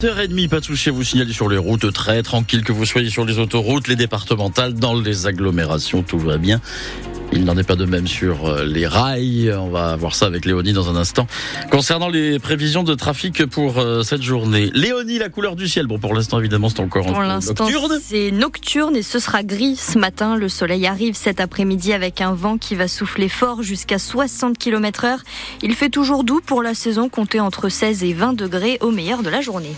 8h30, pas de souci, vous signalez sur les routes, très tranquille que vous soyez sur les autoroutes, les départementales, dans les agglomérations, tout va bien. Il n'en est pas de même sur euh, les rails. On va voir ça avec Léonie dans un instant. Concernant les prévisions de trafic pour euh, cette journée. Léonie, la couleur du ciel. Bon, pour l'instant, évidemment, c'est encore pour nocturne. C'est nocturne et ce sera gris ce matin. Le soleil arrive cet après-midi avec un vent qui va souffler fort jusqu'à 60 km heure. Il fait toujours doux pour la saison, comptez entre 16 et 20 degrés au meilleur de la journée.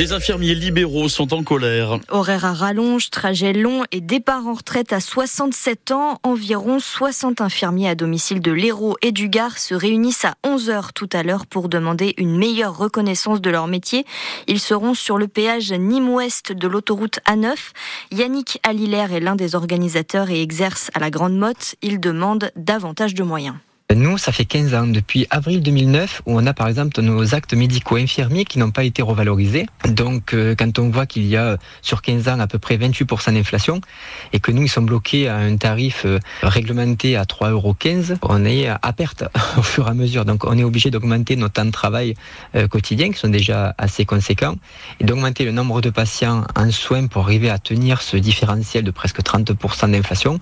Les infirmiers libéraux sont en colère. Horaire à rallonge, trajet long et départ en retraite à 67 ans. Environ 60 infirmiers à domicile de l'Hérault et du Gard se réunissent à 11h tout à l'heure pour demander une meilleure reconnaissance de leur métier. Ils seront sur le péage Nîmes-Ouest de l'autoroute A9. Yannick Alilaire est l'un des organisateurs et exerce à la Grande Motte. Il demande davantage de moyens. Nous, ça fait 15 ans, depuis avril 2009, où on a par exemple nos actes médicaux infirmiers qui n'ont pas été revalorisés. Donc, euh, quand on voit qu'il y a sur 15 ans à peu près 28% d'inflation, et que nous, ils sont bloqués à un tarif euh, réglementé à 3,15 euros, on est à perte au fur et à mesure. Donc, on est obligé d'augmenter nos temps de travail euh, quotidiens, qui sont déjà assez conséquents, et d'augmenter le nombre de patients en soins pour arriver à tenir ce différentiel de presque 30% d'inflation.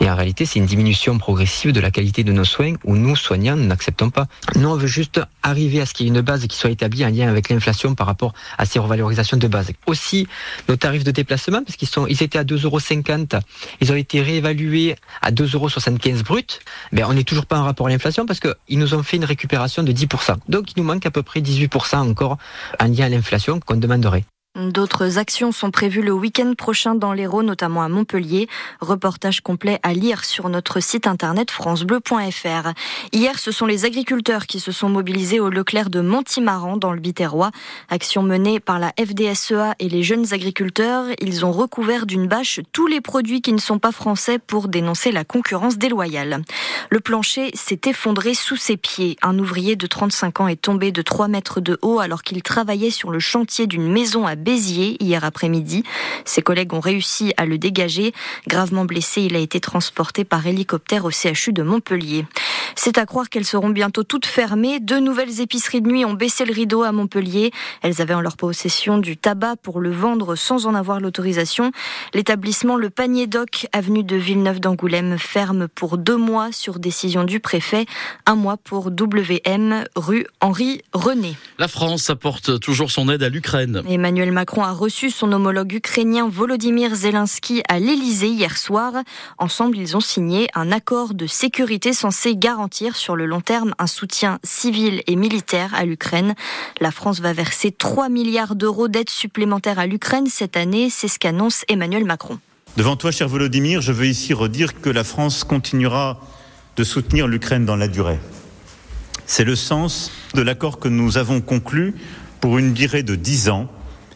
Et en réalité, c'est une diminution progressive de la qualité de nos soins où nous, soignants, nous n'acceptons pas. Nous, on veut juste arriver à ce qu'il y ait une base qui soit établie en lien avec l'inflation par rapport à ces revalorisations de base. Aussi, nos tarifs de déplacement, parce qu'ils étaient à 2,50 euros, ils ont été réévalués à 2,75 euros brut. Ben, on n'est toujours pas en rapport à l'inflation parce qu'ils nous ont fait une récupération de 10%. Donc, il nous manque à peu près 18% encore en lien à l'inflation qu'on demanderait. D'autres actions sont prévues le week-end prochain dans l'Hérault, notamment à Montpellier. Reportage complet à lire sur notre site internet francebleu.fr. Hier, ce sont les agriculteurs qui se sont mobilisés au Leclerc de Montimaran dans le Biterrois. Action menée par la FDSEA et les jeunes agriculteurs. Ils ont recouvert d'une bâche tous les produits qui ne sont pas français pour dénoncer la concurrence déloyale. Le plancher s'est effondré sous ses pieds. Un ouvrier de 35 ans est tombé de 3 mètres de haut alors qu'il travaillait sur le chantier d'une maison à Béziers hier après-midi. Ses collègues ont réussi à le dégager. Gravement blessé, il a été transporté par hélicoptère au CHU de Montpellier. C'est à croire qu'elles seront bientôt toutes fermées. Deux nouvelles épiceries de nuit ont baissé le rideau à Montpellier. Elles avaient en leur possession du tabac pour le vendre sans en avoir l'autorisation. L'établissement Le Panier Doc, avenue de Villeneuve d'Angoulême, ferme pour deux mois sur décision du préfet. Un mois pour WM, rue Henri René. La France apporte toujours son aide à l'Ukraine. Emmanuel Macron a reçu son homologue ukrainien Volodymyr Zelensky à l'Elysée hier soir. Ensemble, ils ont signé un accord de sécurité censé garantir sur le long terme un soutien civil et militaire à l'Ukraine. La France va verser 3 milliards d'euros d'aide supplémentaire à l'Ukraine cette année, c'est ce qu'annonce Emmanuel Macron. Devant toi, cher Volodymyr, je veux ici redire que la France continuera de soutenir l'Ukraine dans la durée. C'est le sens de l'accord que nous avons conclu pour une durée de 10 ans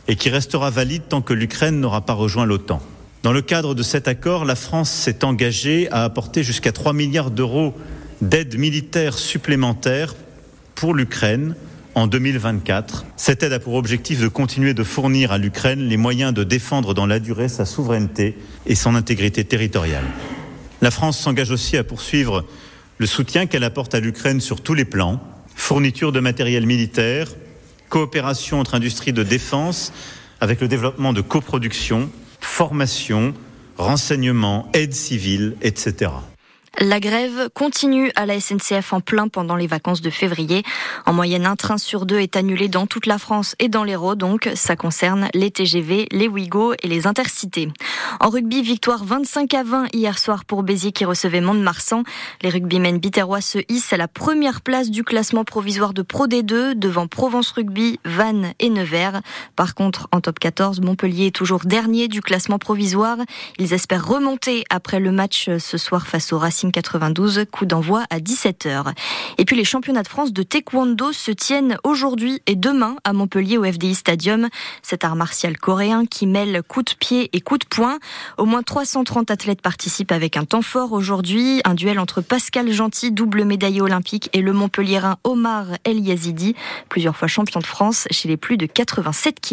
et qui restera valide tant que l'Ukraine n'aura pas rejoint l'OTAN. Dans le cadre de cet accord, la France s'est engagée à apporter jusqu'à 3 milliards d'euros d'aide militaire supplémentaire pour l'Ukraine en 2024. Cette aide a pour objectif de continuer de fournir à l'Ukraine les moyens de défendre dans la durée sa souveraineté et son intégrité territoriale. La France s'engage aussi à poursuivre le soutien qu'elle apporte à l'Ukraine sur tous les plans, fourniture de matériel militaire, coopération entre industries de défense avec le développement de coproduction, formation, renseignement, aide civile, etc. La grève continue à la SNCF en plein pendant les vacances de février. En moyenne, un train sur deux est annulé dans toute la France et dans l'Hérault, donc ça concerne les TGV, les Ouigo et les Intercités. En rugby, victoire 25 à 20 hier soir pour Béziers qui recevait Mont-de-Marsan. Les rugbymen biterrois se hissent à la première place du classement provisoire de Pro D2 devant Provence Rugby, Vannes et Nevers. Par contre, en top 14, Montpellier est toujours dernier du classement provisoire. Ils espèrent remonter après le match ce soir face au Racing 92, coup d'envoi à 17h. Et puis les championnats de France de taekwondo se tiennent aujourd'hui et demain à Montpellier au FDI Stadium. Cet art martial coréen qui mêle coups de pied et coups de poing. Au moins 330 athlètes participent avec un temps fort aujourd'hui. Un duel entre Pascal Gentil, double médaillé olympique, et le Montpelliérain Omar El Yazidi, plusieurs fois champion de France chez les plus de 87 kg.